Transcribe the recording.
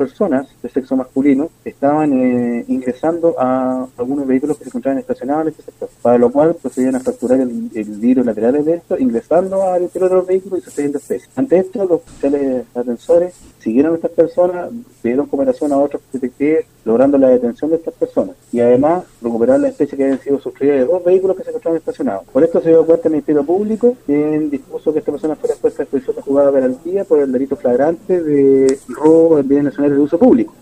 personas de sexo masculino estaban eh, ingresando a algunos vehículos que se encontraban estacionados en este sector, para lo cual procedían a fracturar el, el vidrio lateral de esto, ingresando al interior de los vehículos y sucediendo especies. Ante esto, los oficiales atensores siguieron a estas personas, pidieron cooperación a otros detectives, logrando la detención de estas personas y además recuperar la especie que habían sido sustraídas de dos vehículos que se encontraban estacionados. Por esto se dio cuenta el Ministerio Público, quien dispuso que esta persona fuera expuesta a exposición de jugada garantía por el delito flagrante de robo en bienes nacionales de uso público.